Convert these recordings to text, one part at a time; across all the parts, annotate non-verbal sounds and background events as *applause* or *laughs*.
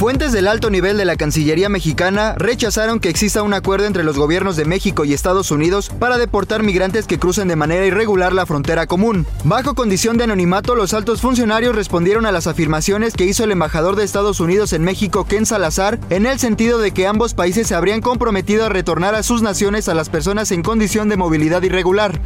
Fuentes del alto nivel de la Cancillería mexicana rechazaron que exista un acuerdo entre los gobiernos de México y Estados Unidos para deportar migrantes que crucen de manera irregular la frontera común. Bajo condición de anonimato, los altos funcionarios respondieron a las afirmaciones que hizo el embajador de Estados Unidos en México, Ken Salazar, en el sentido de que ambos países se habrían comprometido a retornar a sus naciones a las personas en condición de movilidad irregular.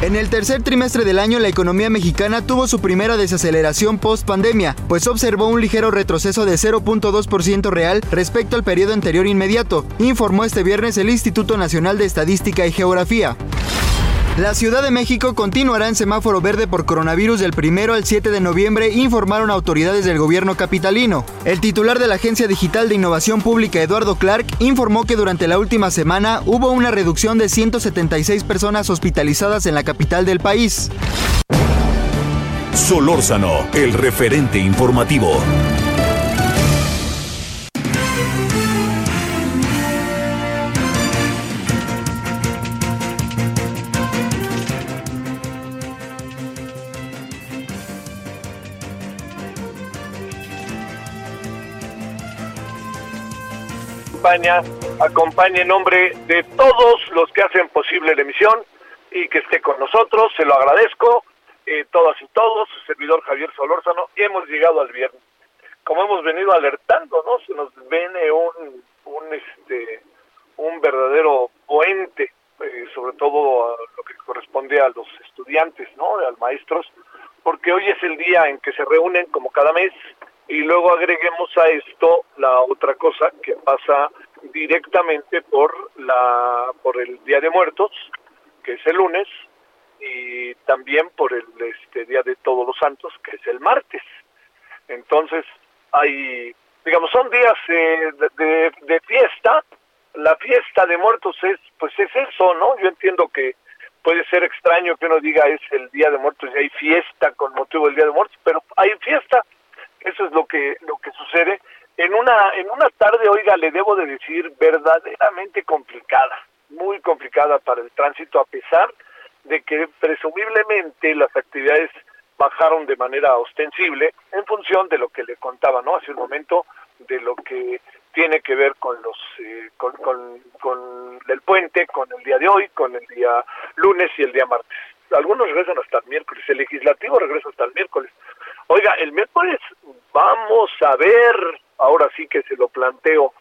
En el tercer trimestre del año, la economía mexicana tuvo su primera desaceleración post pandemia, pues observó un ligero retroceso de 0.2% real respecto al periodo anterior inmediato, informó este viernes el Instituto Nacional de Estadística y Geografía. La Ciudad de México continuará en semáforo verde por coronavirus del 1 al 7 de noviembre, informaron autoridades del gobierno capitalino. El titular de la Agencia Digital de Innovación Pública, Eduardo Clark, informó que durante la última semana hubo una reducción de 176 personas hospitalizadas en la capital del país. Solórzano, el referente informativo. España acompañe en nombre de todos los que hacen posible la emisión y que esté con nosotros, se lo agradezco, eh, todas y todos, su servidor Javier Solórzano, y hemos llegado al viernes. Como hemos venido alertando, ¿no? Se nos viene un, un, este, un verdadero puente, eh, sobre todo a lo que corresponde a los estudiantes, ¿no? A los maestros, porque hoy es el día en que se reúnen como cada mes y luego agreguemos a esto la otra cosa que pasa directamente por la por el Día de Muertos, que es el lunes, y también por el este Día de Todos los Santos, que es el martes. Entonces, hay, digamos, son días eh, de, de, de fiesta. La fiesta de muertos es, pues es eso, ¿no? Yo entiendo que puede ser extraño que uno diga es el Día de Muertos y hay fiesta con motivo del Día de Muertos, pero hay fiesta eso es lo que lo que sucede. En una en una tarde oiga le debo de decir verdaderamente complicada muy complicada para el tránsito a pesar de que presumiblemente las actividades bajaron de manera ostensible en función de lo que le contaba no hace un momento de lo que tiene que ver con los eh, con, con, con el puente con el día de hoy con el día lunes y el día martes. Algunos regresan hasta el miércoles el legislativo regresa hasta el miércoles Oiga, el miércoles vamos a ver, ahora sí que se lo planteo,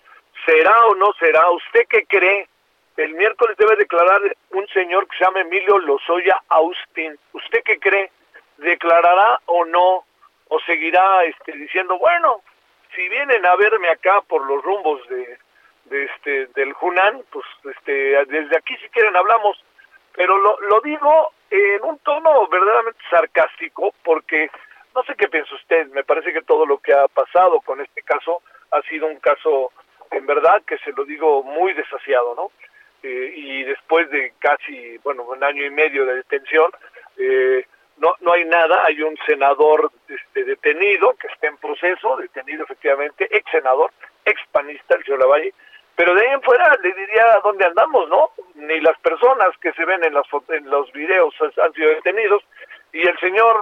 ¿será o no será? ¿Usted qué cree? El miércoles debe declarar un señor que se llama Emilio Lozoya Austin. ¿Usted qué cree? ¿Declarará o no? ¿O seguirá este, diciendo, bueno, si vienen a verme acá por los rumbos de, de este del Hunan, pues este desde aquí si quieren hablamos, pero lo, lo digo en un tono verdaderamente sarcástico porque no sé qué piensa usted, me parece que todo lo que ha pasado con este caso ha sido un caso, en verdad, que se lo digo muy desasiado, ¿no? Eh, y después de casi, bueno, un año y medio de detención, eh, no, no hay nada, hay un senador este, detenido, que está en proceso, detenido efectivamente, ex senador, ex panista, el señor Lavalle, pero de ahí en fuera le diría dónde andamos, ¿no? Ni las personas que se ven en, las, en los videos han sido detenidos, y el señor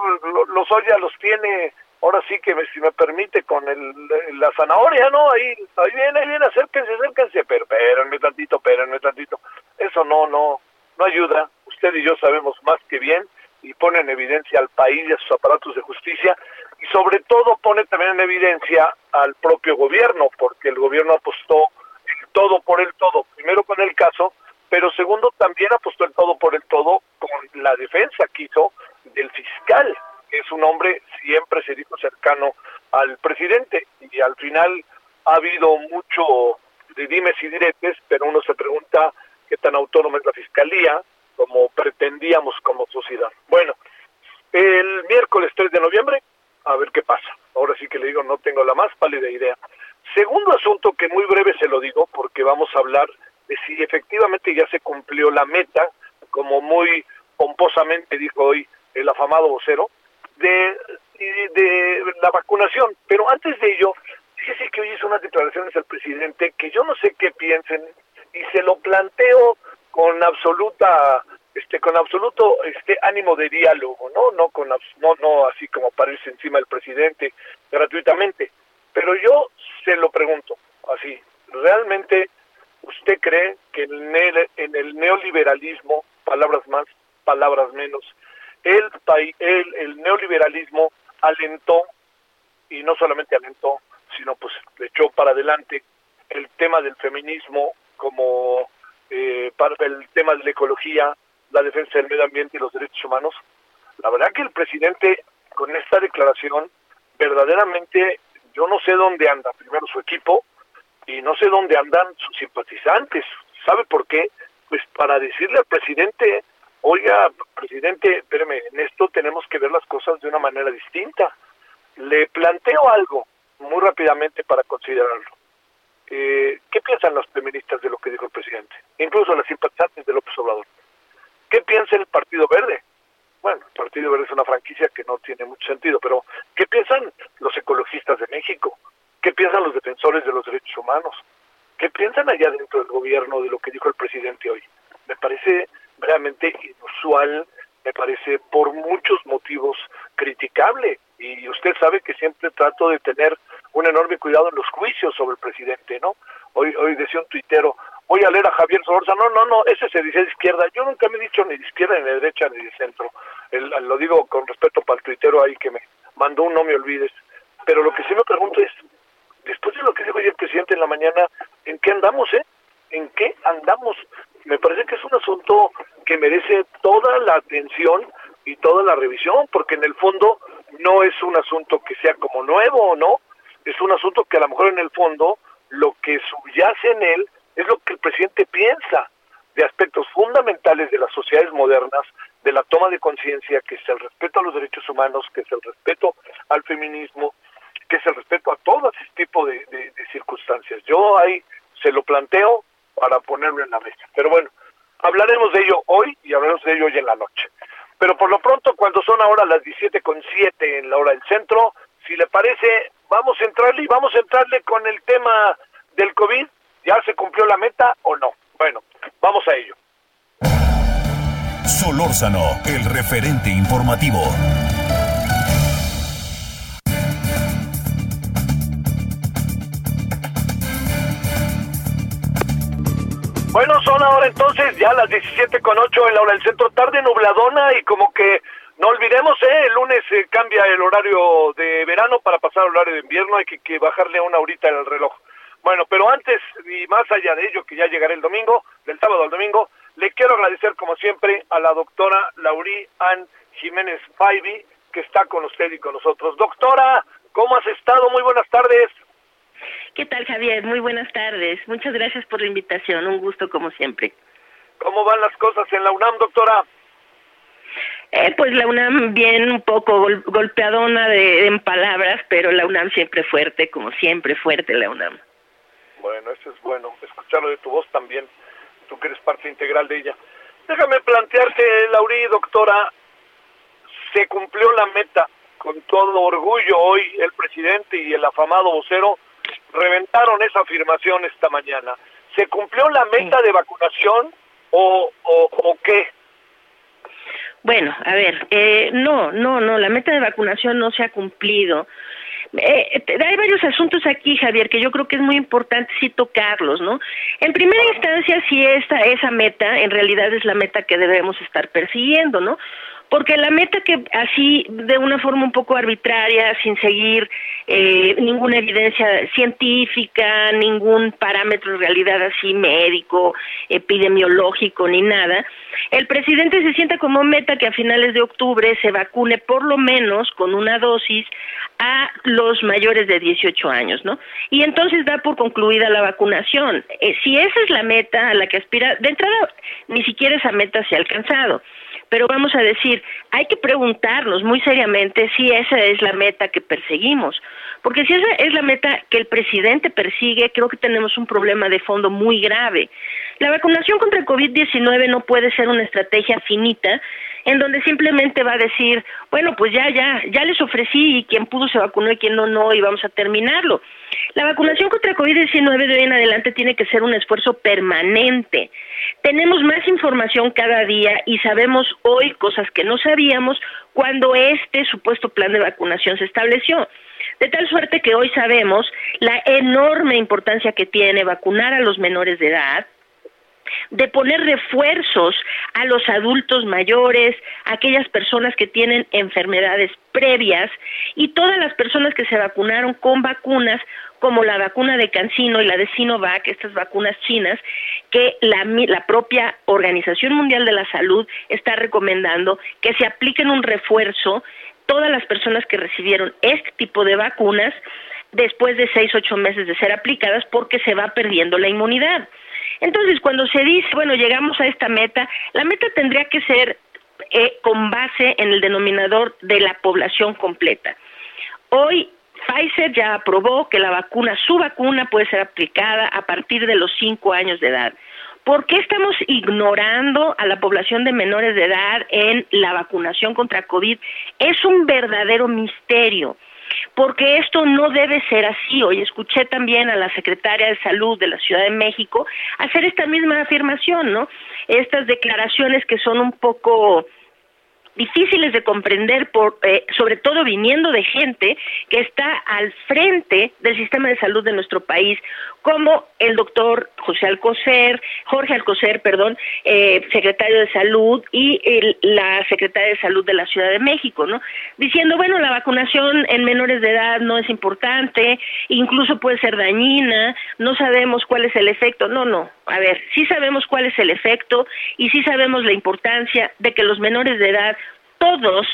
Lozoya los tiene, ahora sí que si me permite, con el, la zanahoria, ¿no? Ahí, ahí viene, ahí viene, acérquense, acérquense, pero espérenme tantito, espérenme tantito. Eso no, no, no ayuda. Usted y yo sabemos más que bien y pone en evidencia al país y a sus aparatos de justicia y sobre todo pone también en evidencia al propio gobierno, porque el gobierno apostó todo por el todo, primero con el caso pero segundo también apostó el todo por el todo con la defensa que hizo del fiscal, que es un hombre siempre se dijo cercano al presidente y al final ha habido mucho de dimes y diretes, pero uno se pregunta qué tan autónoma es la fiscalía como pretendíamos como sociedad. Bueno, el miércoles 3 de noviembre, a ver qué pasa. Ahora sí que le digo, no tengo la más pálida idea. Segundo asunto que muy breve se lo digo porque vamos a hablar de si efectivamente ya se cumplió la meta, como muy pomposamente dijo hoy el afamado vocero, de, de la vacunación. Pero antes de ello, fíjese que hoy hizo unas declaraciones al presidente que yo no sé qué piensen y se lo planteo con absoluta este con absoluto este ánimo de diálogo, ¿no? No con no no así como para encima del presidente gratuitamente, pero yo se lo pregunto así, ¿realmente usted cree que en el, en el neoliberalismo, palabras más, palabras menos, el, el, el neoliberalismo alentó, y no solamente alentó, sino pues le echó para adelante el tema del feminismo como eh, para el tema de la ecología, la defensa del medio ambiente y los derechos humanos. La verdad que el presidente con esta declaración verdaderamente yo no sé dónde anda primero su equipo y no sé dónde andan sus simpatizantes. ¿Sabe por qué? Pues para decirle al presidente, oiga, presidente, espérame, en esto tenemos que ver las cosas de una manera distinta. Le planteo algo muy rápidamente para considerarlo. Eh, ¿Qué piensan los feministas de lo que dijo el presidente? Incluso las simpatizantes de López Obrador. ¿Qué piensa el Partido Verde? Bueno, el Partido Verde es una franquicia que no tiene mucho sentido, pero ¿qué piensan los ecologistas de México? ¿Qué piensan los defensores de los derechos humanos? ¿Qué piensan allá dentro del gobierno de lo que dijo el presidente hoy? Me parece realmente inusual, me parece por muchos motivos criticable. Y usted sabe que siempre trato de tener un enorme cuidado en los juicios sobre el presidente, ¿no? Hoy, hoy decía un tuitero, voy a leer a Javier Sorza, no, no, no, ese se dice de izquierda, yo nunca me he dicho ni de izquierda, ni de derecha, ni de centro, lo digo con respeto para el tuitero ahí que me mandó un no me olvides, pero lo que sí me pregunto es, después de lo que dijo hoy el presidente en la mañana, ¿en qué andamos, eh? ¿En qué andamos? Me parece que es un asunto que merece toda la atención y toda la revisión, porque en el fondo no es un asunto que sea nuevo o no, es un asunto que a lo mejor en el fondo lo que subyace en él es lo que el presidente piensa de aspectos fundamentales de las sociedades modernas, de la toma de conciencia, que es el respeto a los derechos humanos, que es el respeto al feminismo, que es el respeto a todo ese tipo de, de circunstancias. Yo ahí se lo planteo para ponerlo en la mesa. Pero bueno, hablaremos de ello hoy y hablaremos de ello hoy en la noche. Pero por lo pronto, cuando son ahora las 17 con 7 en la hora del centro, si le parece, vamos a entrarle y vamos a entrarle con el tema del COVID. ¿Ya se cumplió la meta o no? Bueno, vamos a ello. Solórzano, el referente informativo. Bueno, son ahora entonces ya las 17 con 8 en la hora del centro, tarde nubladona y como que no olvidemos, ¿eh? el lunes se cambia el horario de verano para pasar al horario de invierno, hay que, que bajarle una horita el reloj. Bueno, pero antes y más allá de ello, que ya llegará el domingo, del sábado al domingo, le quiero agradecer como siempre a la doctora Laurí Ann Jiménez Faibi, que está con usted y con nosotros. Doctora, ¿cómo has estado? Muy buenas tardes. ¿Qué tal, Javier? Muy buenas tardes. Muchas gracias por la invitación. Un gusto, como siempre. ¿Cómo van las cosas en la UNAM, doctora? Eh, pues la UNAM bien un poco golpeadona de, en palabras, pero la UNAM siempre fuerte, como siempre fuerte la UNAM. Bueno, eso es bueno, escucharlo de tu voz también, tú que eres parte integral de ella. Déjame plantearte, Laurí, doctora, se cumplió la meta con todo orgullo hoy el presidente y el afamado vocero reventaron esa afirmación esta mañana. ¿Se cumplió la meta de vacunación o, o, qué? Bueno, a ver, eh, no, no, no, la meta de vacunación no se ha cumplido. Eh, hay varios asuntos aquí, Javier, que yo creo que es muy importante sí tocarlos, ¿no? En primera instancia, si esta esa meta en realidad es la meta que debemos estar persiguiendo, ¿no? Porque la meta que así de una forma un poco arbitraria, sin seguir eh, ninguna evidencia científica, ningún parámetro en realidad así médico, epidemiológico ni nada, el presidente se sienta como meta que a finales de octubre se vacune por lo menos con una dosis a los mayores de 18 años, ¿no? Y entonces da por concluida la vacunación. Eh, si esa es la meta a la que aspira, de entrada ni siquiera esa meta se ha alcanzado pero vamos a decir, hay que preguntarnos muy seriamente si esa es la meta que perseguimos, porque si esa es la meta que el presidente persigue, creo que tenemos un problema de fondo muy grave. La vacunación contra el COVID-19 no puede ser una estrategia finita en donde simplemente va a decir, bueno, pues ya, ya, ya les ofrecí y quien pudo se vacunó y quien no, no, y vamos a terminarlo. La vacunación contra COVID-19 de hoy en adelante tiene que ser un esfuerzo permanente. Tenemos más información cada día y sabemos hoy cosas que no sabíamos cuando este supuesto plan de vacunación se estableció. De tal suerte que hoy sabemos la enorme importancia que tiene vacunar a los menores de edad, de poner refuerzos a los adultos mayores, a aquellas personas que tienen enfermedades previas y todas las personas que se vacunaron con vacunas como la vacuna de Cancino y la de Sinovac, estas vacunas chinas, que la, la propia Organización Mundial de la Salud está recomendando que se apliquen un refuerzo todas las personas que recibieron este tipo de vacunas después de seis, ocho meses de ser aplicadas porque se va perdiendo la inmunidad. Entonces, cuando se dice, bueno, llegamos a esta meta, la meta tendría que ser eh, con base en el denominador de la población completa. Hoy Pfizer ya aprobó que la vacuna, su vacuna puede ser aplicada a partir de los cinco años de edad. ¿Por qué estamos ignorando a la población de menores de edad en la vacunación contra COVID? Es un verdadero misterio porque esto no debe ser así. Hoy escuché también a la secretaria de Salud de la Ciudad de México hacer esta misma afirmación, ¿no? Estas declaraciones que son un poco difíciles de comprender, por, eh, sobre todo viniendo de gente que está al frente del sistema de salud de nuestro país, como el doctor José Alcocer, Jorge Alcocer, perdón, eh, secretario de Salud y la secretaria de Salud de la Ciudad de México, ¿no? Diciendo, bueno, la vacunación en menores de edad no es importante, incluso puede ser dañina, no sabemos cuál es el efecto. No, no, a ver, sí sabemos cuál es el efecto y sí sabemos la importancia de que los menores de edad todos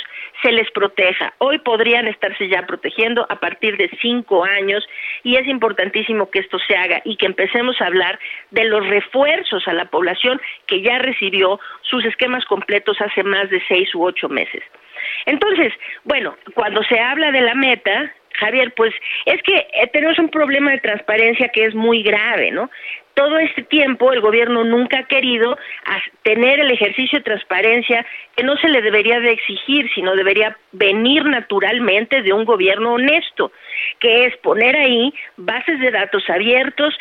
se les proteja. Hoy podrían estarse ya protegiendo a partir de cinco años y es importantísimo que esto se haga y que empecemos a hablar de los refuerzos a la población que ya recibió sus esquemas completos hace más de seis u ocho meses. Entonces, bueno, cuando se habla de la meta, Javier, pues es que eh, tenemos un problema de transparencia que es muy grave, ¿no? Todo este tiempo el gobierno nunca ha querido tener el ejercicio de transparencia que no se le debería de exigir, sino debería venir naturalmente de un gobierno honesto, que es poner ahí bases de datos abiertos,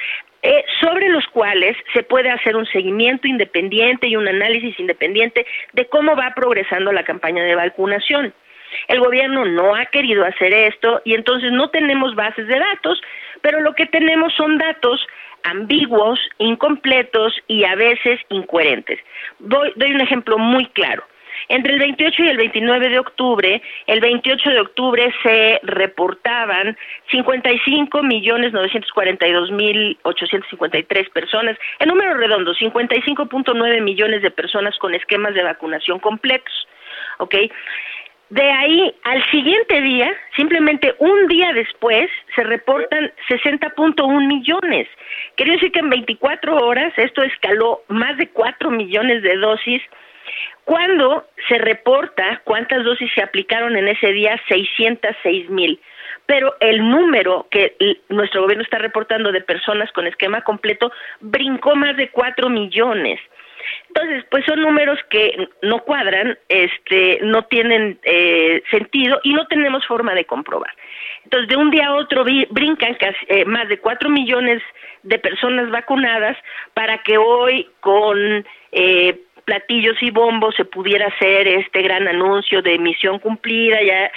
eh, sobre los cuales se puede hacer un seguimiento independiente y un análisis independiente de cómo va progresando la campaña de vacunación. El gobierno no ha querido hacer esto y entonces no tenemos bases de datos, pero lo que tenemos son datos ambiguos, incompletos y a veces incoherentes. Doy, doy un ejemplo muy claro. Entre el 28 y el 29 de octubre, el 28 de octubre se reportaban 55 millones 942 mil 853 personas, en número redondo, 55.9 millones de personas con esquemas de vacunación completos. ¿Ok? De ahí al siguiente día, simplemente un día después, se reportan 60.1 millones. Quiere decir que en 24 horas esto escaló más de 4 millones de dosis. Cuando se reporta cuántas dosis se aplicaron en ese día, 606 mil. Pero el número que nuestro gobierno está reportando de personas con esquema completo brincó más de 4 millones. Entonces, pues son números que no cuadran, este, no tienen eh, sentido y no tenemos forma de comprobar. Entonces, de un día a otro brincan eh, más de cuatro millones de personas vacunadas para que hoy con eh, platillos y bombos se pudiera hacer este gran anuncio de misión cumplida, ya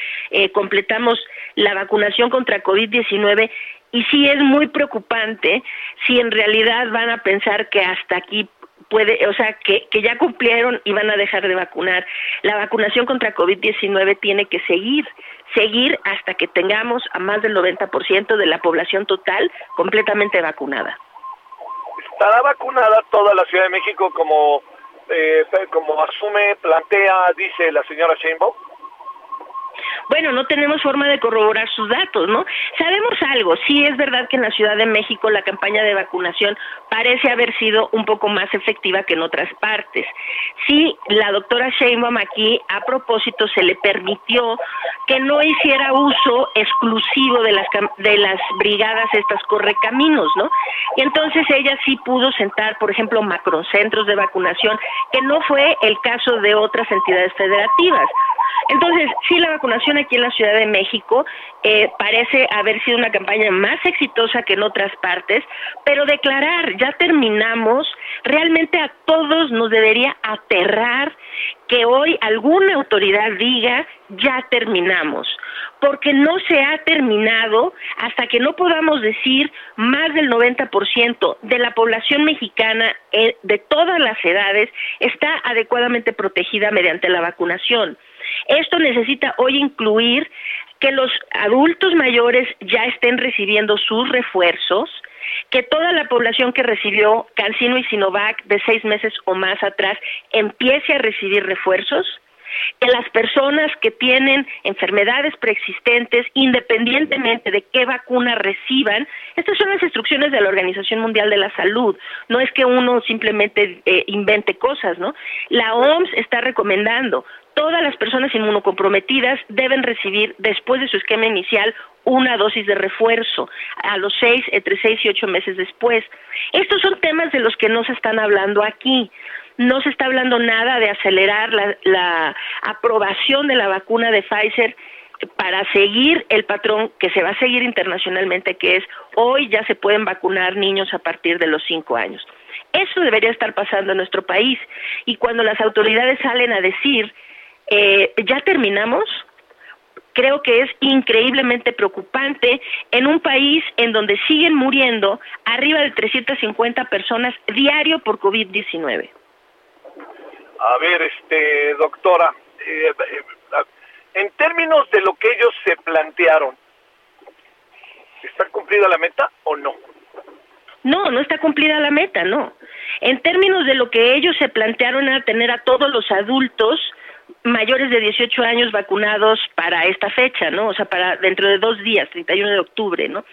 completamos la vacunación contra COVID-19 y sí es muy preocupante si en realidad van a pensar que hasta aquí puede, o sea, que, que ya cumplieron y van a dejar de vacunar. La vacunación contra COVID-19 tiene que seguir, seguir hasta que tengamos a más del 90% de la población total completamente vacunada. ¿Estará vacunada toda la Ciudad de México como, eh, como asume, plantea, dice la señora Sheinbaum? Bueno, no tenemos forma de corroborar sus datos, ¿no? Sabemos algo, sí es verdad que en la Ciudad de México la campaña de vacunación parece haber sido un poco más efectiva que en otras partes. Sí, la doctora Sheinbaum aquí a propósito se le permitió que no hiciera uso exclusivo de las de las brigadas estas correcaminos, ¿no? Y entonces ella sí pudo sentar, por ejemplo, macrocentros de vacunación, que no fue el caso de otras entidades federativas. Entonces, sí, la vacunación aquí en la Ciudad de México eh, parece haber sido una campaña más exitosa que en otras partes, pero declarar ya terminamos, realmente a todos nos debería aterrar que hoy alguna autoridad diga ya terminamos, porque no se ha terminado hasta que no podamos decir más del 90% de la población mexicana eh, de todas las edades está adecuadamente protegida mediante la vacunación. Esto necesita hoy incluir que los adultos mayores ya estén recibiendo sus refuerzos, que toda la población que recibió Cancino y Sinovac de seis meses o más atrás empiece a recibir refuerzos, que las personas que tienen enfermedades preexistentes, independientemente de qué vacuna reciban, estas son las instrucciones de la Organización Mundial de la Salud, no es que uno simplemente eh, invente cosas, ¿no? La OMS está recomendando todas las personas inmunocomprometidas deben recibir después de su esquema inicial una dosis de refuerzo a los seis, entre seis y ocho meses después. Estos son temas de los que no se están hablando aquí. No se está hablando nada de acelerar la, la aprobación de la vacuna de Pfizer para seguir el patrón que se va a seguir internacionalmente, que es hoy ya se pueden vacunar niños a partir de los cinco años. Eso debería estar pasando en nuestro país. Y cuando las autoridades salen a decir eh, ya terminamos. Creo que es increíblemente preocupante en un país en donde siguen muriendo arriba de 350 personas diario por COVID-19. A ver, este, doctora, eh, eh, en términos de lo que ellos se plantearon, ¿está cumplida la meta o no? No, no está cumplida la meta, no. En términos de lo que ellos se plantearon era tener a todos los adultos mayores de 18 años vacunados para esta fecha, ¿no? O sea, para dentro de dos días, 31 de octubre, ¿no?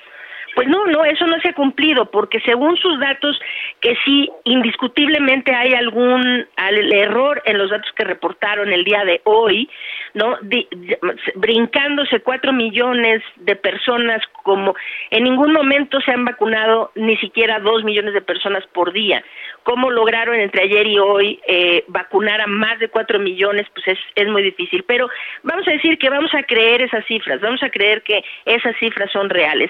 Pues no, no, eso no se ha cumplido, porque según sus datos, que sí, indiscutiblemente hay algún error en los datos que reportaron el día de hoy, ¿no? brincándose cuatro millones de personas, como en ningún momento se han vacunado ni siquiera dos millones de personas por día. ¿Cómo lograron entre ayer y hoy eh, vacunar a más de cuatro millones? Pues es, es muy difícil. Pero vamos a decir que vamos a creer esas cifras, vamos a creer que esas cifras son reales.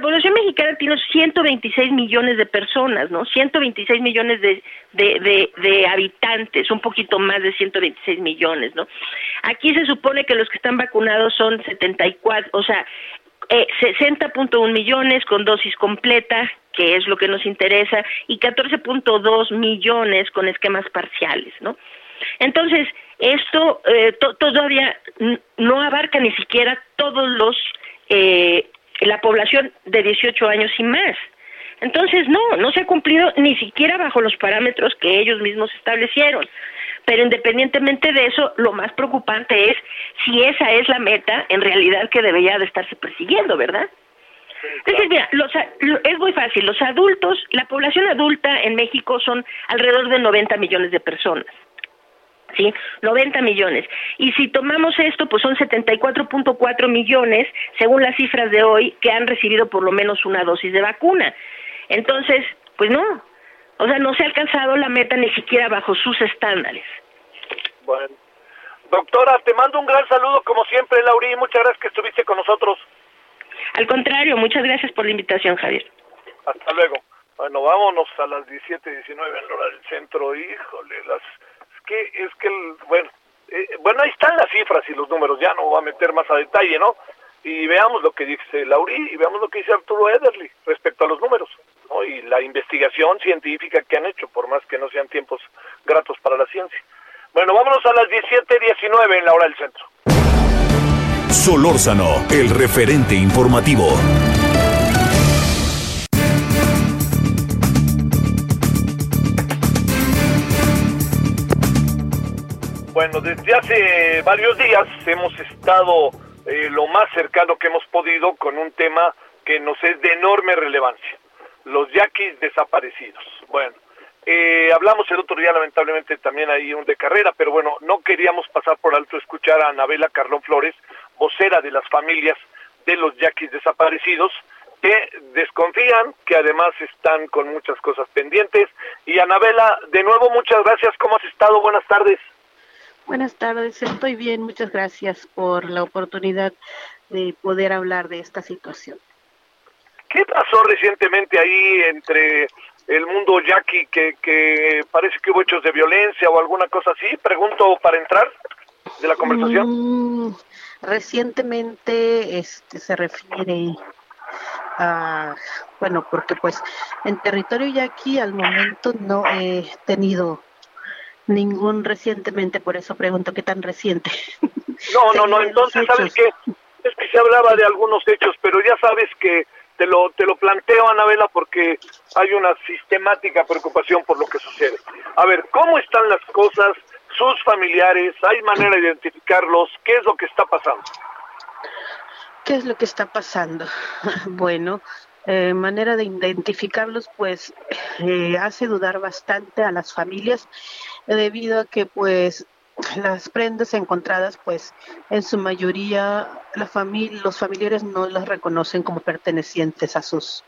Población mexicana tiene 126 millones de personas, ¿no? 126 millones de, de, habitantes, un poquito más de 126 millones, ¿no? Aquí se supone que los que están vacunados son 74, o sea, eh, 60.1 millones con dosis completa, que es lo que nos interesa, y 14.2 millones con esquemas parciales, ¿no? Entonces, esto eh, todavía no abarca ni siquiera todos los, eh, la población de 18 años y más. Entonces, no, no se ha cumplido ni siquiera bajo los parámetros que ellos mismos establecieron. Pero independientemente de eso, lo más preocupante es si esa es la meta en realidad que debería de estarse persiguiendo, ¿verdad? Entonces, mira, es muy fácil. Los adultos, la población adulta en México son alrededor de 90 millones de personas. ¿Sí? 90 millones. Y si tomamos esto, pues son 74.4 millones, según las cifras de hoy, que han recibido por lo menos una dosis de vacuna. Entonces, pues no. O sea, no se ha alcanzado la meta ni siquiera bajo sus estándares. Bueno. Doctora, te mando un gran saludo como siempre, Lauri, muchas gracias que estuviste con nosotros. Al contrario, muchas gracias por la invitación, Javier. Hasta luego. Bueno, vámonos a las 17, 19 en hora del centro. Híjole, las que es que el, bueno, eh, bueno, ahí están las cifras y los números, ya no voy a meter más a detalle, ¿no? Y veamos lo que dice Lauri y veamos lo que dice Arturo Ederly respecto a los números. ¿no? y la investigación científica que han hecho, por más que no sean tiempos gratos para la ciencia. Bueno, vámonos a las 17:19 en la hora del centro. Solórzano, el referente informativo. Bueno, desde hace varios días hemos estado eh, lo más cercano que hemos podido con un tema que nos es de enorme relevancia, los yaquis desaparecidos. Bueno, eh, hablamos el otro día lamentablemente también ahí un de carrera, pero bueno, no queríamos pasar por alto escuchar a Anabela Carlón Flores, vocera de las familias de los yaquis desaparecidos, que desconfían, que además están con muchas cosas pendientes. Y Anabela, de nuevo muchas gracias, ¿cómo has estado? Buenas tardes. Buenas tardes, estoy bien, muchas gracias por la oportunidad de poder hablar de esta situación. ¿Qué pasó recientemente ahí entre el mundo yaqui que, que parece que hubo hechos de violencia o alguna cosa así? Pregunto para entrar de la conversación. Mm, recientemente este se refiere a bueno, porque pues en territorio yaqui al momento no he tenido Ningún recientemente, por eso pregunto qué tan reciente. *laughs* No, no, no, entonces sabes que es que se hablaba de algunos hechos, pero ya sabes que te lo te lo planteo Anabela porque hay una sistemática preocupación por lo que sucede. A ver, ¿cómo están las cosas? Sus familiares, ¿hay manera de identificarlos? ¿Qué es lo que está pasando? ¿Qué es lo que está pasando? *laughs* Bueno, eh, manera de identificarlos, pues eh, hace dudar bastante a las familias debido a que pues las prendas encontradas pues en su mayoría la familia los familiares no las reconocen como pertenecientes a sus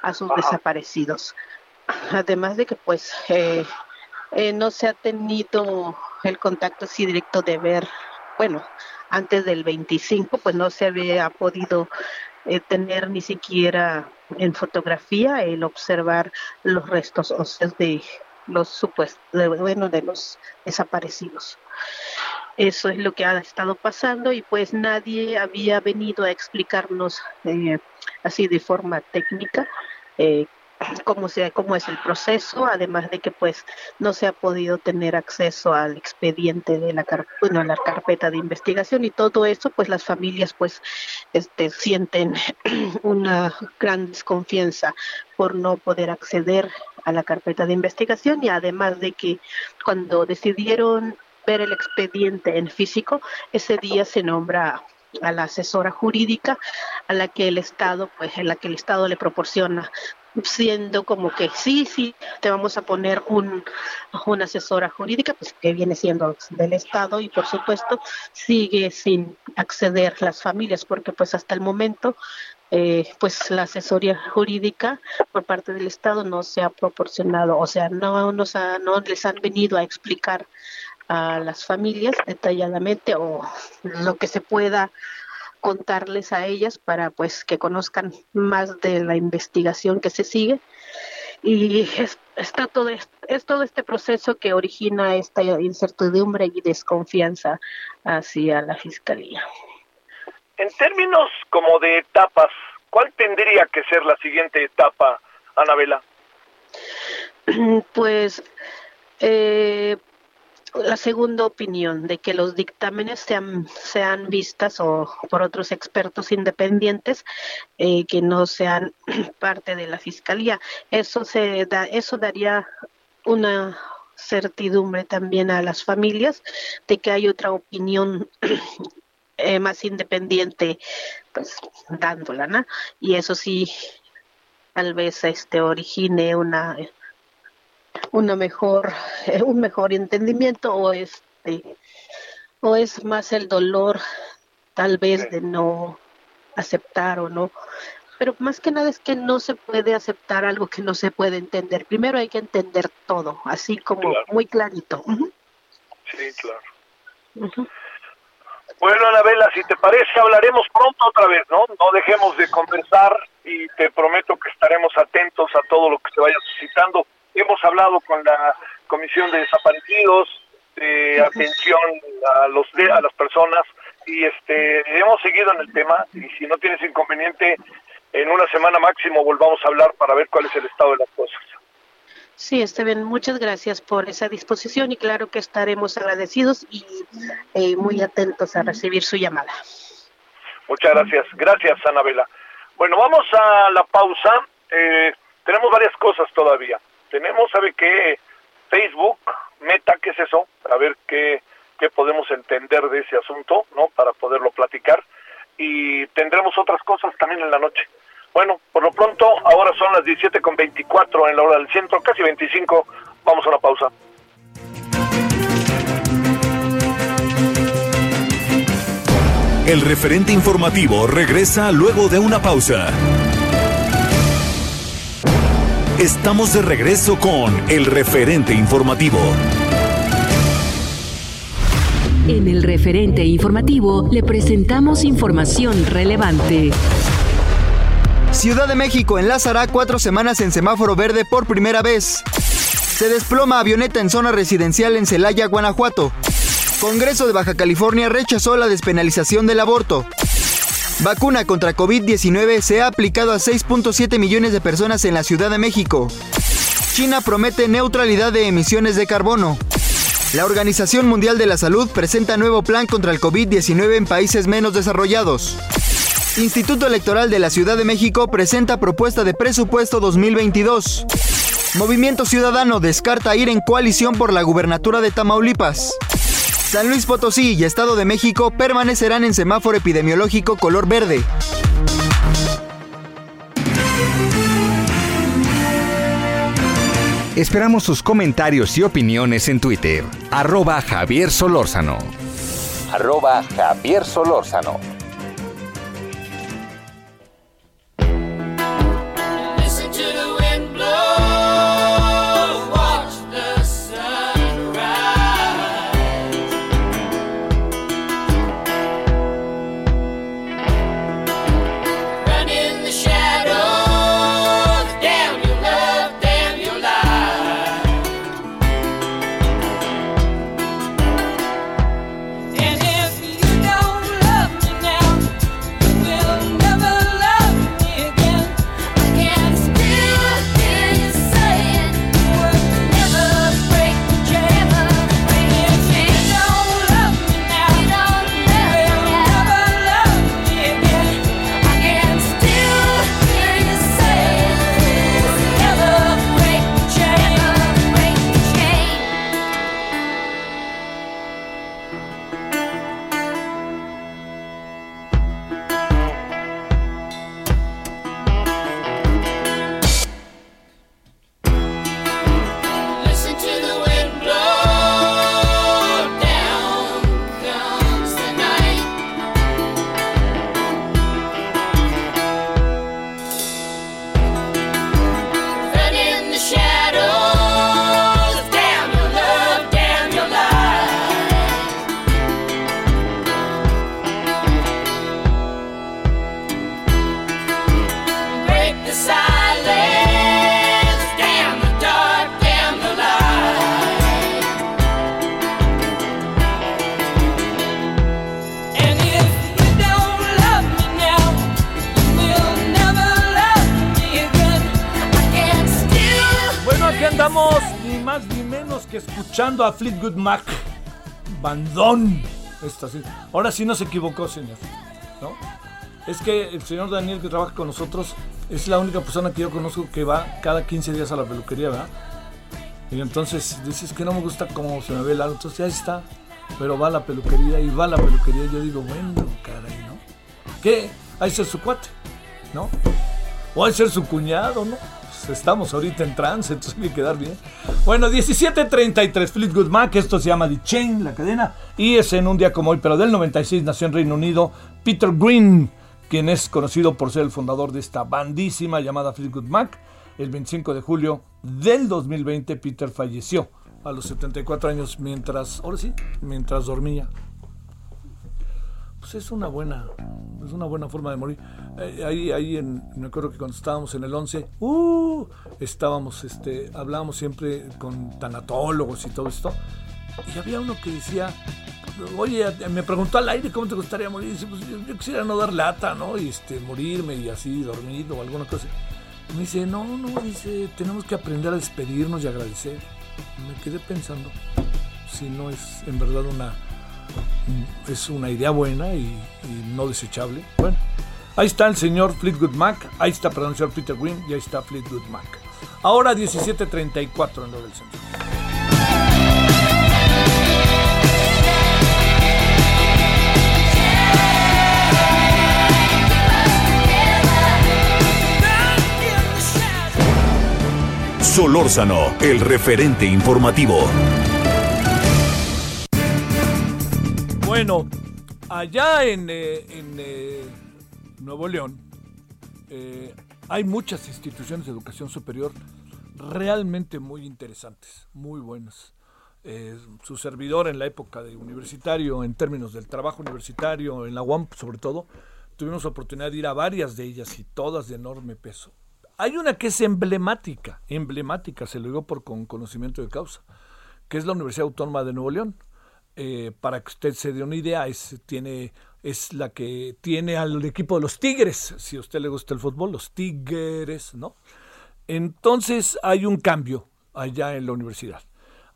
a sus desaparecidos. Además de que pues eh, eh, no se ha tenido el contacto así directo de ver bueno antes del 25 pues no se había podido eh, tener ni siquiera en fotografía el observar los restos óseos de los supuestos, bueno, de los desaparecidos. Eso es lo que ha estado pasando y pues nadie había venido a explicarnos eh, así de forma técnica eh, cómo, sea, cómo es el proceso, además de que pues no se ha podido tener acceso al expediente de la, bueno, a la carpeta de investigación y todo eso, pues las familias pues este, sienten *clears throat* una gran desconfianza por no poder acceder a la carpeta de investigación y además de que cuando decidieron ver el expediente en físico, ese día se nombra a la asesora jurídica a la que el Estado, pues en la que el Estado le proporciona siendo como que sí, sí, te vamos a poner un, una asesora jurídica, pues que viene siendo del Estado y por supuesto sigue sin acceder las familias, porque pues hasta el momento eh, pues la asesoría jurídica por parte del Estado no se ha proporcionado, o sea, no, nos no les han venido a explicar a las familias detalladamente o lo que se pueda contarles a ellas para pues que conozcan más de la investigación que se sigue y es, está todo es todo este proceso que origina esta incertidumbre y desconfianza hacia la fiscalía. En términos como de etapas, ¿cuál tendría que ser la siguiente etapa, Anabela? *clears throat* Pues eh, la segunda opinión de que los dictámenes sean, sean vistas o por otros expertos independientes eh, que no sean *clears throat* parte de la fiscalía. Eso se da, eso daría una certidumbre también a las familias de que hay otra opinión *clears throat* eh, más independiente, pues dándola, ¿no? Y eso sí, tal vez este origine una una mejor, eh, un mejor entendimiento o este o es más el dolor tal vez de no aceptar o no. Pero más que nada es que no se puede aceptar algo que no se puede entender. Primero hay que entender todo así como muy clarito. Sí claro. Bueno Anabela si te parece hablaremos pronto otra vez no no dejemos de conversar y te prometo que estaremos atentos a todo lo que se vaya suscitando hemos hablado con la Comisión de Desaparecidos, de atención a los a las personas y este hemos seguido en el tema y si no tienes inconveniente en una semana máximo volvamos a hablar para ver cuál es el estado de las cosas. Sí, Esteban, muchas gracias por esa disposición y claro que estaremos agradecidos y eh, muy atentos a recibir su llamada. Muchas gracias. Gracias, Anabela. Bueno, vamos a la pausa. Eh, tenemos varias cosas todavía. Tenemos, ¿sabe qué? Facebook, Meta, ¿qué es eso? A ver qué, qué podemos entender de ese asunto, ¿no? Para poderlo platicar. Y tendremos otras cosas también en la noche. Bueno, por lo pronto, ahora son las 17.24 en la hora del centro, casi 25. Vamos a una pausa. El referente informativo regresa luego de una pausa. Estamos de regreso con el referente informativo. En el referente informativo le presentamos información relevante. Ciudad de México enlazará cuatro semanas en semáforo verde por primera vez. Se desploma avioneta en zona residencial en Celaya, Guanajuato. Congreso de Baja California rechazó la despenalización del aborto. Vacuna contra COVID-19 se ha aplicado a 6.7 millones de personas en la Ciudad de México. China promete neutralidad de emisiones de carbono. La Organización Mundial de la Salud presenta nuevo plan contra el COVID-19 en países menos desarrollados. Instituto Electoral de la Ciudad de México presenta propuesta de presupuesto 2022. Movimiento Ciudadano descarta ir en coalición por la gubernatura de Tamaulipas. San Luis Potosí y Estado de México permanecerán en semáforo epidemiológico color verde. Esperamos sus comentarios y opiniones en Twitter. Arroba Javier Solórzano. Arroba Javier Solórzano. A Fleetwood Mac. Bandón. Ahora sí no se equivocó, señor. ¿No? Es que el señor Daniel que trabaja con nosotros es la única persona que yo conozco que va cada 15 días a la peluquería, ¿verdad? Y entonces dices que no me gusta cómo se me ve el alto. Entonces ya está. Pero va a la peluquería y va a la peluquería. Yo digo, bueno, caray, ¿no? ¿Qué? Hay ser su cuate, ¿no? O hay ser su cuñado, ¿no? Estamos ahorita en trance, *laughs* entonces hay que quedar bien. Bueno, 17.33 Fleetwood Mac, esto se llama The Chain, la cadena, y es en un día como hoy, pero del 96 nació en Reino Unido Peter Green, quien es conocido por ser el fundador de esta bandísima llamada Fleetwood Mac. El 25 de julio del 2020 Peter falleció a los 74 años mientras, ahora sí, mientras dormía pues es una buena, es una buena forma de morir. Eh, ahí, ahí en, me acuerdo que cuando estábamos en el 11, uh, estábamos, este, hablábamos siempre con tanatólogos y todo esto. Y había uno que decía, oye, me preguntó al aire cómo te gustaría morir. Dice, pues yo, quisiera no dar lata, ¿no? Y este, morirme y así, dormido o alguna cosa. me dice, no, no, dice, tenemos que aprender a despedirnos y agradecer. me quedé pensando si no es en verdad una, es una idea buena y, no desechable. Bueno, ahí está el señor Fleetwood Mac, ahí está, perdón, el Peter Green y ahí está Fleetwood Mac. Ahora 17.34 en lo del centro. Solórzano, el referente informativo. Bueno, allá en, eh, eh, Nuevo León eh, hay muchas instituciones de educación superior realmente muy interesantes, muy buenas. su servidor en la época de universitario, en términos del trabajo universitario, en la UAM sobre todo, tuvimos oportunidad de ir a varias de ellas y todas de enorme peso. Hay una que es emblemática, emblemática, se lo digo por con conocimiento de causa, que es la Universidad Autónoma de Nuevo León. Eh, para que usted se dé una idea, es, tiene, es la que tiene al equipo de los Tigres, si a usted le gusta el fútbol, los Tigres, ¿no? Entonces hay un cambio allá en la universidad.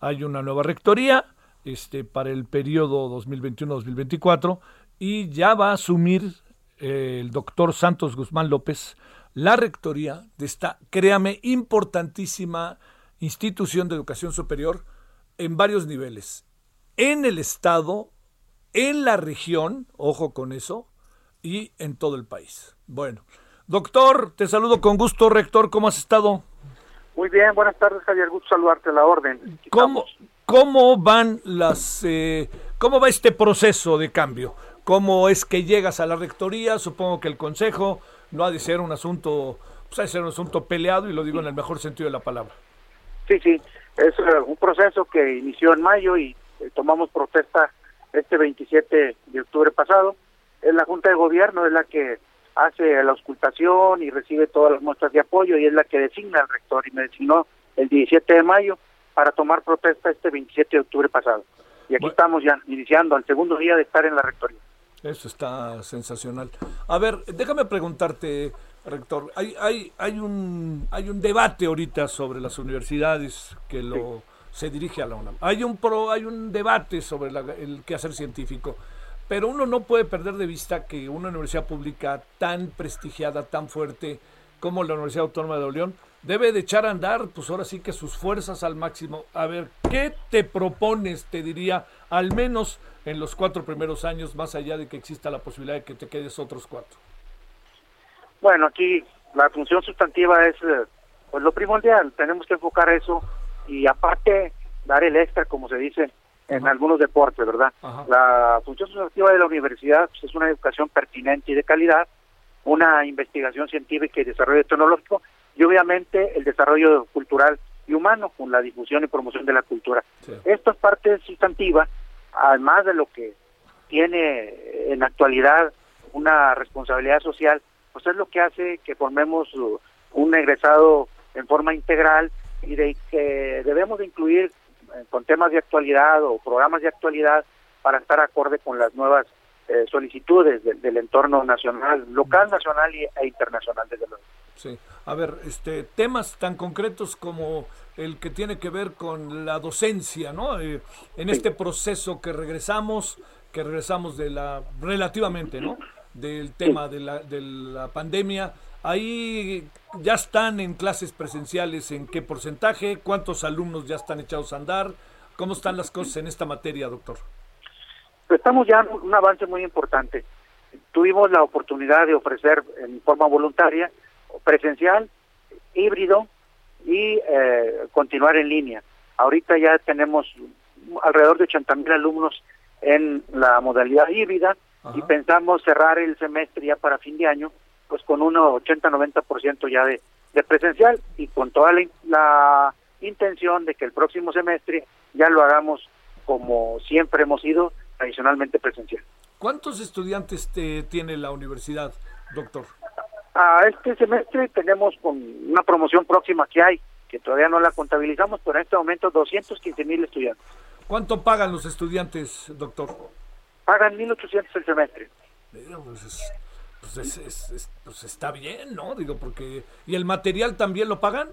Hay una nueva rectoría este, para el periodo 2021-2024 y ya va a asumir eh, el doctor Santos Guzmán López la rectoría de esta, créame, importantísima institución de educación superior en varios niveles, en el Estado, en la región, ojo con eso, y en todo el país. Bueno, doctor, te saludo con gusto, rector, ¿cómo has estado? Muy bien, buenas tardes, Javier, gusto saludarte a la orden. ¿Cómo, ¿Cómo van las, eh, cómo va este proceso de cambio? ¿Cómo es que llegas a la rectoría? Supongo que el consejo no ha de ser un asunto, pues ha de ser un asunto peleado y lo digo en el mejor sentido de la palabra. Sí, sí, es eh, un proceso que inició en mayo y eh, tomamos protesta este 27 de octubre pasado. Es la Junta de Gobierno, es la que hace la auscultación y recibe todas las muestras de apoyo y es la que designa al rector y me designó el 17 de mayo para tomar protesta este 27 de octubre pasado. Y aquí estamos ya iniciando al segundo día de estar en la rectoría. Eso está sensacional. A ver, déjame preguntarte, rector, hay, hay, hay, un, hay un debate ahorita sobre las universidades que lo se dirige a la UNAM. Hay un, pro, hay un debate sobre el quehacer científico, pero uno no puede perder de vista que una universidad pública tan prestigiada, tan fuerte como la Universidad Autónoma de León, debe de echar a andar, pues ahora sí que sus fuerzas al máximo. A ver, ¿qué te propones, te diría, al menos en los cuatro primeros años, más allá de que exista la posibilidad de que te quedes otros cuatro? Bueno, aquí la función sustantiva es eh, pues lo primordial, tenemos que enfocar eso y aparte dar el extra, como se dice en algunos deportes, ¿verdad? La función sustantiva de la universidad pues, es una educación pertinente y de calidad, una investigación científica y desarrollo tecnológico y obviamente el desarrollo cultural y humano con la difusión y promoción de la cultura. Esta es parte sustantiva además de lo que tiene en actualidad una responsabilidad social, pues es lo que hace que formemos un egresado en forma integral y de que debemos de incluir eh, con temas de actualidad o programas de actualidad para estar acorde con las nuevas eh, solicitudes del entorno nacional, local, nacional e internacional, desde luego. Sí. A ver, este, temas tan concretos como el que tiene que ver con la docencia, ¿no? Eh, en este proceso que regresamos, que regresamos de la, relativamente, ¿no? Del tema de la, de la pandemia. Ahí ya están en clases presenciales, ¿en qué porcentaje? ¿Cuántos alumnos ya están echados a andar? ¿Cómo están las cosas en esta materia, doctor? Estamos ya en un avance muy importante. Tuvimos la oportunidad de ofrecer en forma voluntaria presencial, híbrido y eh, continuar en línea. Ahorita ya tenemos alrededor de 80 mil alumnos en la modalidad híbrida y pensamos cerrar el semestre ya para fin de año pues con un 80-90% ya de, de presencial y con toda la, intención de que el próximo semestre ya lo hagamos como siempre hemos ido tradicionalmente presencial. ¿Cuántos estudiantes tiene la universidad, doctor? A este semestre tenemos con una promoción próxima que hay, que todavía no la contabilizamos, pero en este momento 215 mil estudiantes. ¿Cuánto pagan los estudiantes, doctor? pagan 1.800 el semestre. Pues, pues, pues, está bien, ¿no? Digo, porque... ¿Y el material también lo pagan?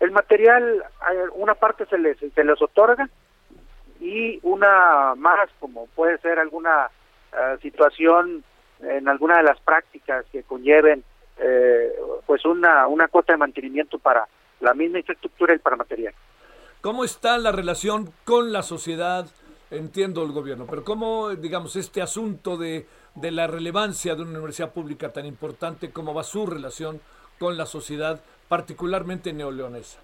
El material, una parte se les, se les otorga y una más, como puede ser alguna eh, situación en alguna de las prácticas que conlleven eh, pues una, una cuota de mantenimiento para la misma infraestructura y para material. ¿Cómo está la relación con la sociedad? Entiendo el gobierno, pero ¿cómo, digamos, este asunto de, de la relevancia de una universidad pública tan importante, cómo va su relación con la sociedad, particularmente neoleonesa?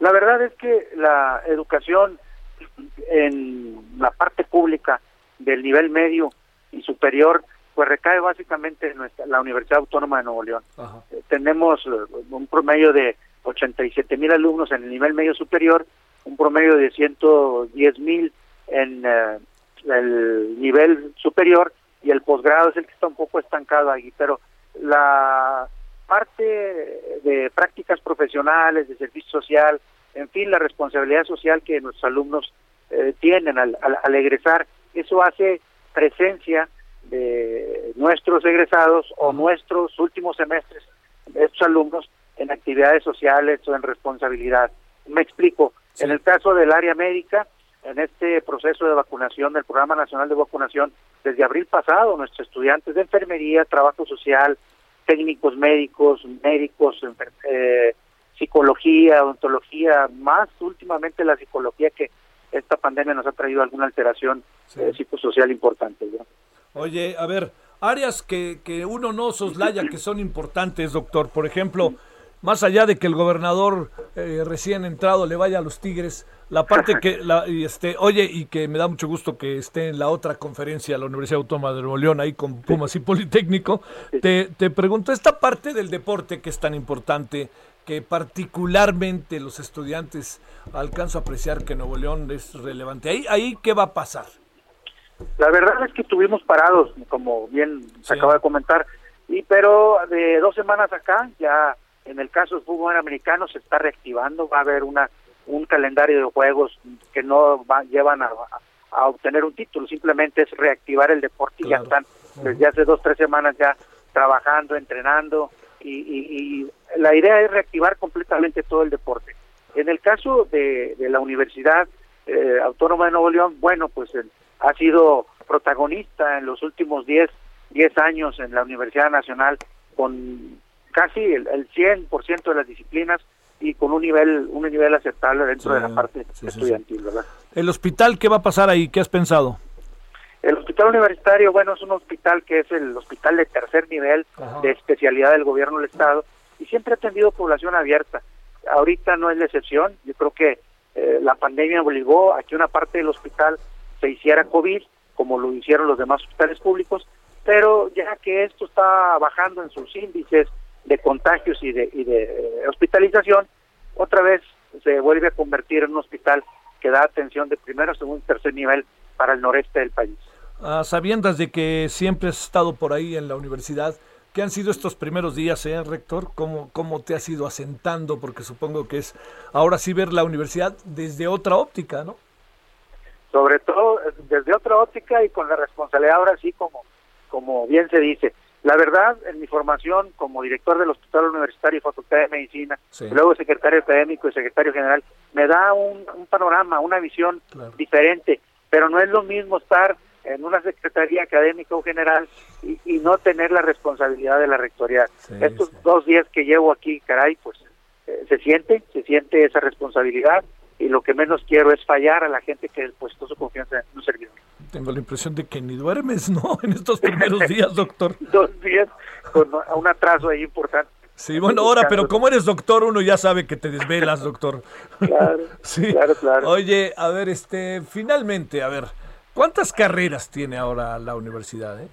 La verdad es que la educación en la parte pública del nivel medio y superior pues recae básicamente en nuestra, la Universidad Autónoma de Nuevo León. Eh, tenemos eh, un promedio de 87 mil alumnos en el nivel medio superior, un promedio de 110 mil en eh, el nivel superior y el posgrado es el que está un poco estancado ahí, pero la parte de prácticas profesionales, de servicio social, en fin, la responsabilidad social que nuestros alumnos tienen al, al egresar, eso hace presencia de nuestros egresados o nuestros últimos semestres de estos alumnos en actividades sociales o en responsabilidad. Me explico, en el caso del área médica, en este proceso de vacunación del Programa Nacional de Vacunación, desde abril pasado, nuestros estudiantes de enfermería, trabajo social, técnicos médicos, médicos, eh, psicología, odontología, más últimamente la psicología que esta pandemia nos ha traído alguna alteración eh, psicosocial importante. Oye, a ver, áreas que, que uno no soslaya que son importantes, doctor. Por ejemplo, más allá de que el gobernador eh, recién entrado le vaya a los Tigres, la parte *laughs* que, la, y este, oye, y que me da mucho gusto que esté en la otra conferencia, la Universidad Autónoma de Nuevo León, ahí con Pumas y Politécnico, te, te pregunto, esta parte del deporte que es tan importante, que particularmente los estudiantes alcanzo a apreciar que Nuevo León es relevante. Ahí, ahí ¿qué va a pasar? La verdad es que estuvimos parados, como bien se acaba de comentar, y pero de dos semanas acá, ya en el caso del fútbol americano se está reactivando, va a haber una un calendario de juegos que no llevan a, obtener un título, simplemente es reactivar el deporte y ya están desde hace dos, tres semanas ya trabajando, entrenando, y, la idea es reactivar completamente todo el deporte. En el caso de, la Universidad eh, Autónoma de Nuevo León, bueno, pues el, ha sido protagonista en los últimos 10 10 años en la Universidad Nacional con casi el, el 100% de las disciplinas y con un nivel un nivel aceptable dentro de la parte estudiantil, ¿verdad? El hospital, ¿qué va a pasar ahí? ¿Qué has pensado? El hospital universitario, bueno, es un hospital que es el hospital de tercer nivel de especialidad del gobierno del Estado y siempre ha atendido población abierta. Ahorita no es la excepción, yo creo que eh, la pandemia obligó a que una parte del hospital se hiciera COVID, como lo hicieron los demás hospitales públicos, pero ya que esto está bajando en sus índices de contagios y de, y de eh, hospitalización, otra vez se vuelve a convertir en un hospital que da atención de primero, segundo y tercer nivel para el noreste del país. Ah, sabiendas de que siempre has estado por ahí en la universidad, ¿qué han sido estos primeros días, eh, rector? ¿Cómo, ¿Cómo te has ido asentando? Porque supongo que es ahora sí ver la universidad desde otra óptica, ¿no? sobre todo desde otra óptica y con la responsabilidad ahora sí como, como bien se dice. La verdad, en mi formación como director del Hospital Universitario y Facultad de Medicina, luego secretario académico y secretario general, me da un, panorama, una visión diferente, pero no es lo mismo estar en una secretaría académica o general y, no tener la responsabilidad de la rectoría. Estos dos días que llevo aquí, caray, pues eh, se siente, se siente esa responsabilidad y lo que menos quiero es fallar a la gente que puesto su confianza en un servidor. Tengo la impresión de que ni duermes, ¿no? *laughs* En estos primeros *laughs* días, doctor. Dos días con un atraso ahí importante. Sí, bueno, ahora, pero como eres doctor, uno ya sabe que te desvelas, doctor. Claro, *laughs* sí. claro, claro. Oye, a ver, este, finalmente, a ver, ¿cuántas carreras tiene ahora la universidad? Eh?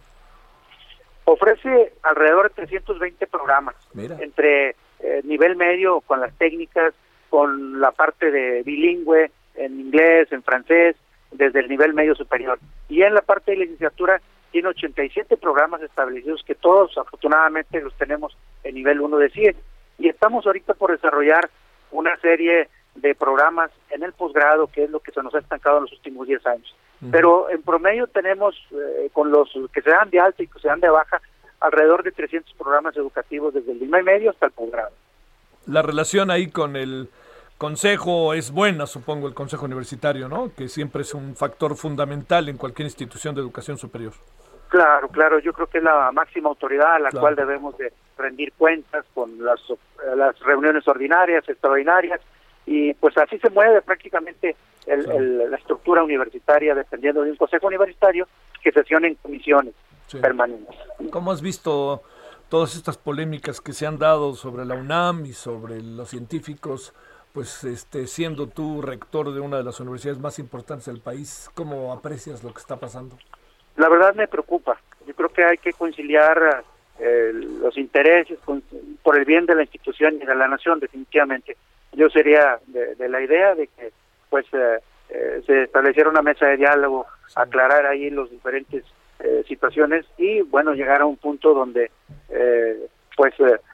Ofrece alrededor de 320 programas. Mira. Entre eh, nivel medio con las técnicas, con la parte de bilingüe en inglés, en francés, desde el nivel medio superior. Y en la parte de licenciatura tiene 87 programas establecidos que todos afortunadamente los tenemos en nivel 1 de 100. Y estamos ahorita por desarrollar una serie de programas en el posgrado, que es lo que se nos ha estancado en los últimos 10 años. Pero en promedio tenemos, eh, con los que se dan de alta y que se dan de baja, alrededor de 300 programas educativos desde el y medio hasta el posgrado. La relación ahí con el consejo es buena, supongo, el consejo universitario, ¿no? Que siempre es un factor fundamental en cualquier institución de educación superior. Claro, claro, yo creo que es la máxima autoridad a la cual debemos de rendir cuentas con las, las reuniones ordinarias, extraordinarias, y pues así se mueve prácticamente la estructura universitaria dependiendo de un consejo universitario que sesiona en comisiones permanentes. ¿Cómo has visto todas estas polémicas que se han dado sobre la UNAM y sobre los científicos? Pues este, siendo tú rector de una de las universidades más importantes del país, ¿cómo aprecias lo que está pasando? la verdad me preocupa. Yo creo que hay que conciliar eh, los intereses por el bien de la institución y de la nación, definitivamente. Yo sería de, la idea de que pues eh, eh, se estableciera una mesa de diálogo, aclarar ahí los diferentes situaciones y bueno, llegar a un punto donde pues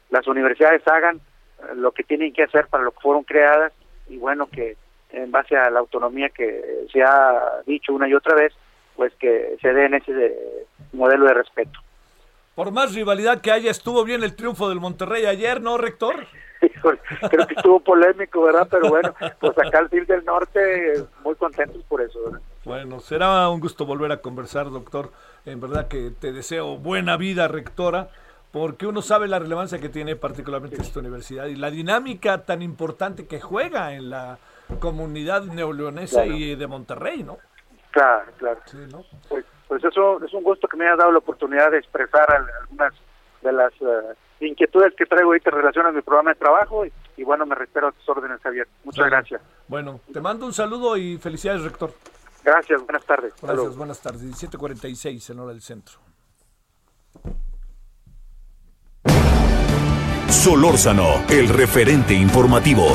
las universidades hagan lo que tienen que hacer para lo que fueron creadas y bueno, que en base a la autonomía que se ha dicho una y otra vez, pues que se den ese eh, modelo de respeto. Por más rivalidad que haya, estuvo bien el triunfo del Monterrey ayer, ¿no, rector? *laughs* creo que estuvo polémico, ¿verdad? Pero bueno, pues acá al FIL del Norte, muy contentos por eso, ¿verdad? Bueno, será un gusto volver a conversar, doctor. En verdad que te deseo buena vida, rectora, porque uno sabe la relevancia que tiene particularmente esta universidad y la dinámica tan importante que juega en la comunidad neoleonesa y de Monterrey, ¿no? Claro, claro. pues, pues, eso es un gusto que me haya dado la oportunidad de expresar algunas de las eh, inquietudes que traigo ahorita en relación a mi programa de trabajo y, bueno, me reitero a tus órdenes, Javier. Muchas gracias. Bueno, te mando un saludo y felicidades, rector. Gracias, buenas tardes. Gracias, buenas tardes. 17:46 en hora del centro. Solórzano, el referente informativo.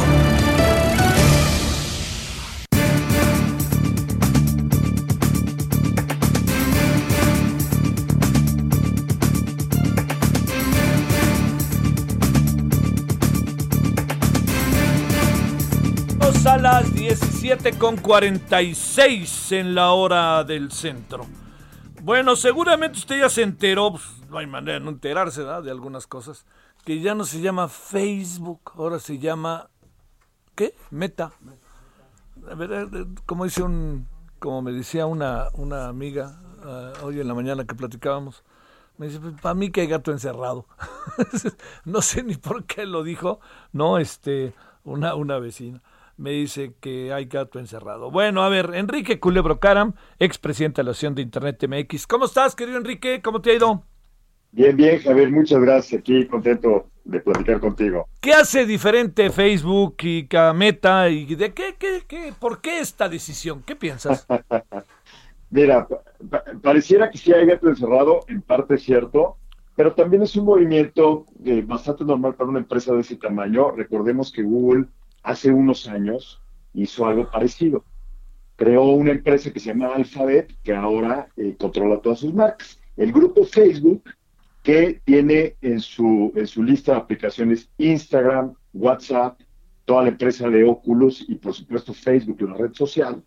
a las 17 con 46 en la hora del centro. Bueno, seguramente usted ya se enteró, pues, no hay manera de no enterarse de algunas cosas, que ya no se llama Facebook, ahora se llama, ¿qué? Meta. Como me decía una, una amiga ah, hoy en la mañana que platicábamos, me dice, pues, para mí que hay gato encerrado. *laughs* no sé ni por qué lo dijo, no, este, una, una vecina me dice que hay gato encerrado. Bueno, a ver, Enrique Culebro Caram, expresidente de la Asociación de Internet MX. ¿Cómo estás, querido Enrique? ¿Cómo te ha ido? Bien, bien, Javier, muchas gracias. Aquí contento de platicar contigo. ¿Qué hace diferente Facebook y Meta y de qué, qué, qué, por qué esta decisión? ¿Qué piensas? *laughs* Mira, pareciera que sí hay gato encerrado, en parte es cierto, pero también es un movimiento eh, bastante normal para una empresa de ese tamaño. Recordemos que Google hace unos años hizo algo parecido. Creó una empresa que se llama Alphabet, que ahora eh, controla todas sus marcas. El grupo Facebook, que tiene en su, en su lista de aplicaciones Instagram, WhatsApp, toda la empresa de Oculus y por supuesto Facebook, una red social,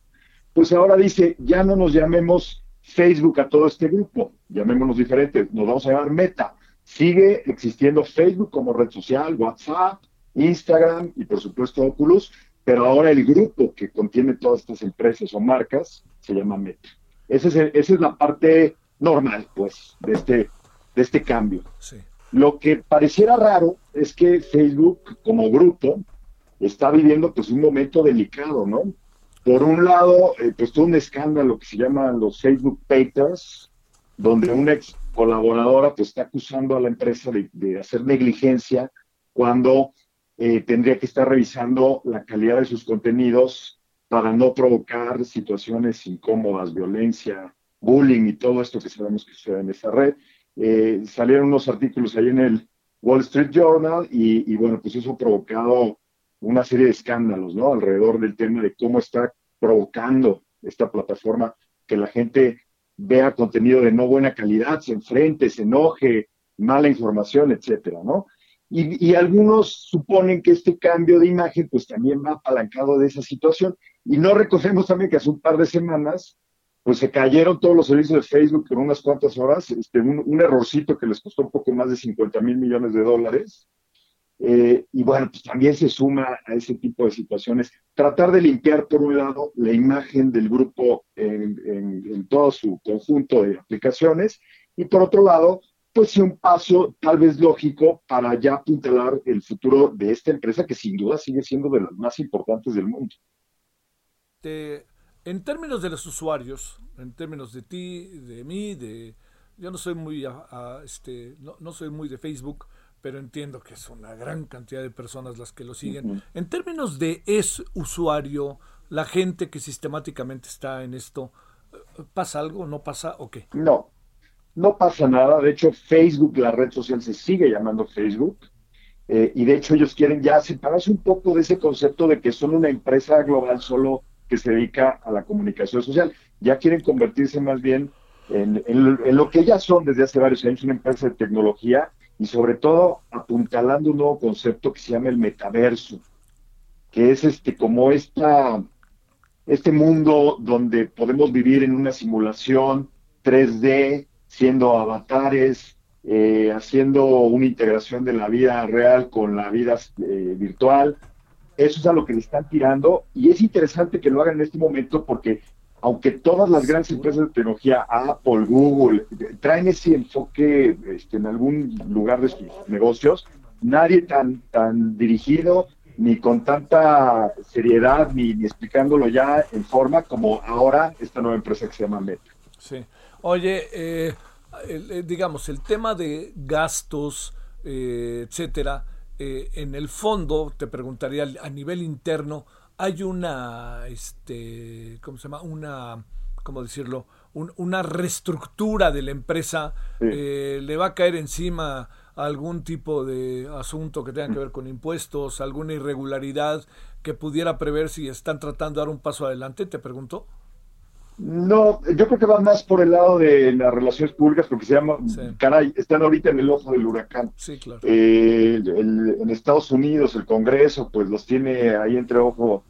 pues ahora dice, ya no nos llamemos Facebook a todo este grupo, llamémonos diferentes, nos vamos a llamar Meta. Sigue existiendo Facebook como red social, WhatsApp, Instagram y por supuesto Oculus, pero ahora el grupo que contiene todas estas empresas o marcas se llama Meta. Esa es, esa es la parte normal, pues, de este, de este cambio. Lo que pareciera raro es que Facebook como grupo está viviendo pues un momento delicado, ¿no? Por un lado, eh, pues todo un escándalo que se llama los Facebook Papers, donde una ex colaboradora pues está acusando a la empresa de, de hacer negligencia cuando eh, tendría que estar revisando la calidad de sus contenidos para no provocar situaciones incómodas, violencia, bullying y todo esto que sabemos que sucede en esa red. Eh, salieron unos artículos ahí en el Wall Street Journal y, y, bueno, pues eso ha provocado una serie de escándalos, ¿no? Alrededor del tema de cómo está provocando esta plataforma que la gente vea contenido de no buena calidad, se enfrente, se enoje, mala información, etcétera, ¿no? Y, algunos suponen que este cambio de imagen pues también va apalancado de esa situación. Y no recogemos también que hace un par de semanas pues se cayeron todos los servicios de Facebook por unas cuantas horas, este, un, errorcito que les costó un poco más de 50 mil millones de dólares. Eh, y bueno, pues también se suma a ese tipo de situaciones. Tratar de limpiar, por un lado, la imagen del grupo en, en todo su conjunto de aplicaciones y por otro lado, pues sí un paso tal vez lógico para ya apuntalar el futuro de esta empresa que sin duda sigue siendo de las más importantes del mundo. en términos de los usuarios, en términos de ti, de mí, de yo no soy muy este no, soy muy de Facebook, pero entiendo que es una gran cantidad de personas las que lo siguen. En términos de es usuario, la gente que sistemáticamente está en esto, ¿pasa algo? ¿No pasa o qué? No, no pasa nada. De hecho, Facebook, la red social, se sigue llamando Facebook. Eh, y de hecho ellos quieren ya separarse un poco de ese concepto de que son una empresa global solo que se dedica a la comunicación social. Ya quieren convertirse más bien en, lo que ya son desde hace varios años, una empresa de tecnología y sobre todo apuntalando un nuevo concepto que se llama el metaverso, que es este como esta, este mundo donde podemos vivir en una simulación 3D, siendo avatares, eh, haciendo una integración de la vida real con la vida eh, virtual. Eso es a lo que le están tirando y es interesante que lo hagan en este momento porque aunque todas las grandes empresas de tecnología, Apple, Google, traen ese enfoque este, en algún lugar de sus negocios, nadie tan, tan dirigido ni con tanta seriedad ni, ni explicándolo ya en forma como ahora esta nueva empresa que se llama Meta. Sí. Oye, eh, eh, digamos, el tema de gastos, eh, etcétera, en el fondo, te preguntaría a nivel interno, hay una, este, ¿cómo se llama? Una, ¿cómo decirlo? una reestructura de la empresa. ¿Le va a caer encima algún tipo de asunto que tenga que ver con impuestos, alguna irregularidad que pudiera prever si están tratando de dar un paso adelante? Te pregunto. No, yo creo que va más por el lado de las relaciones públicas, porque se llama, caray, están ahorita en el ojo del huracán. Sí, claro. Eh, en Estados Unidos, el Congreso, pues los tiene ahí entre ojo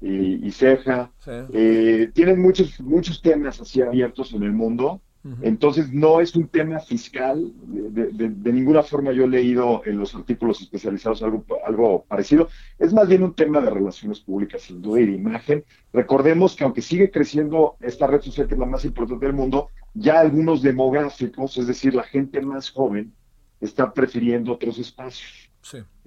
y, ceja. Eh, tienen muchos, muchos temas así abiertos en el mundo entonces, no es un tema fiscal, de, ninguna forma yo he leído en los artículos especializados algo, algo parecido, es más bien un tema de relaciones públicas, sin duda, y de imagen. Recordemos que aunque sigue creciendo esta red social, que es la más importante del mundo, ya algunos demográficos, es decir, la gente más joven, está prefiriendo otros espacios.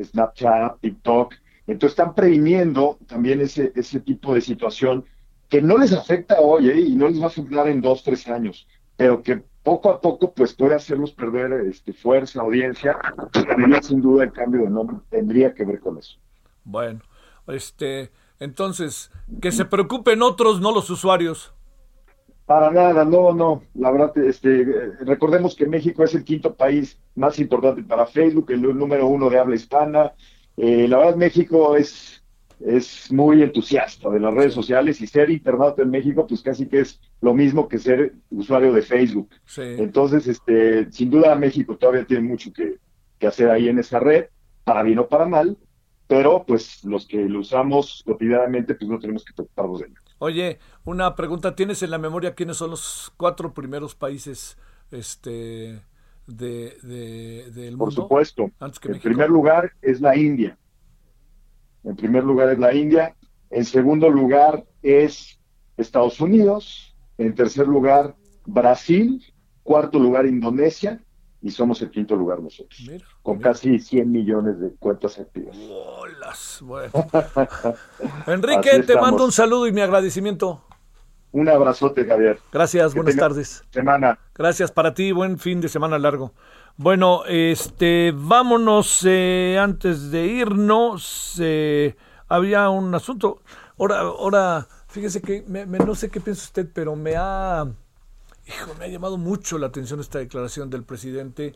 Snapchat, TikTok. Entonces están previniendo también ese, ese tipo de situación que no les afecta hoy ¿eh? y no les va a afectar en dos, tres años pero que poco a poco pues puede hacerlos perder este, fuerza, audiencia, sin duda el cambio de nombre tendría que ver con eso. Bueno, este, entonces, que se preocupen otros, no los usuarios. Para nada, no, no. La verdad, este, recordemos que México es el quinto país más importante para Facebook, el número uno de habla hispana. Eh, la verdad, México es es muy entusiasta de las redes sociales y ser internauta en México, pues casi que es lo mismo que ser usuario de Facebook. Entonces, este, sin duda México todavía tiene mucho que, hacer ahí en esa red, para bien o para mal, pero pues los que lo usamos cotidianamente, pues no tenemos que preocuparnos de ello. Oye, una pregunta, ¿tienes en la memoria quiénes son los cuatro primeros países este de, del mundo? Por supuesto. en primer lugar es la India. En primer lugar es la India. En segundo lugar es Estados Unidos. En tercer lugar, Brasil. Cuarto lugar, Indonesia. Y somos el quinto lugar nosotros. con casi 100 millones de cuentas activas. Bueno. *laughs* Enrique, te mando un saludo y mi agradecimiento. Un abrazote, Javier. Gracias, buenas tardes. Semana. Gracias para ti, buen fin de semana largo. Bueno, este, vámonos eh, antes de irnos. Eh, había un asunto. Ahora, ahora, fíjese que no sé qué piensa usted, pero me ha, hijo, me ha llamado mucho la atención esta declaración del presidente,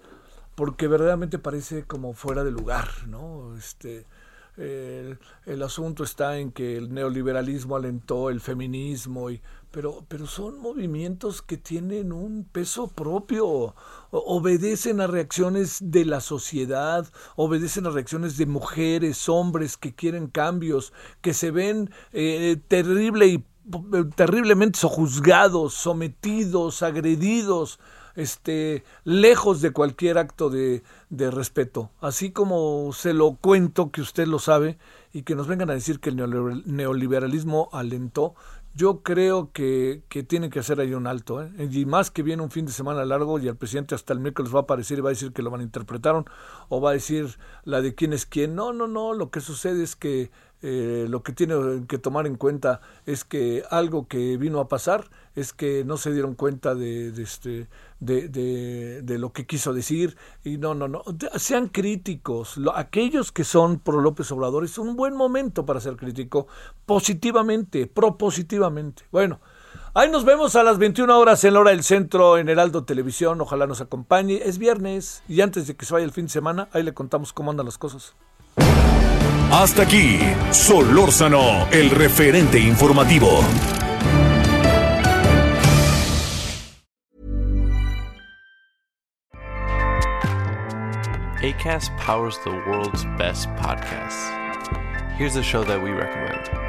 porque verdaderamente parece como fuera de lugar, ¿no? Este, el, asunto está en que el neoliberalismo alentó el feminismo, y, pero, pero son movimientos que tienen un peso propio, obedecen a reacciones de la sociedad, obedecen a reacciones de mujeres, hombres que quieren cambios, que se ven eh, terrible y eh, terriblemente sojuzgados, sometidos, agredidos, este, lejos de cualquier acto de, de, respeto. Así como se lo cuento, que usted lo sabe, y que nos vengan a decir que el neoliberalismo alentó, yo creo que, que tiene que hacer ahí un alto. ¿eh? Y más que viene un fin de semana largo y el presidente hasta el miércoles va a aparecer y va a decir que lo van a interpretaron o va a decir la de quién es quién. No, no, no. Lo que sucede es que eh, lo que tiene que tomar en cuenta es que algo que vino a pasar es que no se dieron cuenta de, este, de, de, lo que quiso decir. Y no, no, no. Sean críticos. aquellos que son pro López Obrador es un buen momento para ser crítico positivamente, propositivamente. Bueno. Ahí nos vemos a las 21 horas en la hora del centro en Heraldo Televisión. Ojalá nos acompañe. Es viernes y antes de que se vaya el fin de semana, ahí le contamos cómo andan las cosas. Hasta aquí, Solórzano, el referente informativo. ACAST powers the world's best podcasts. Here's a show that we recommend.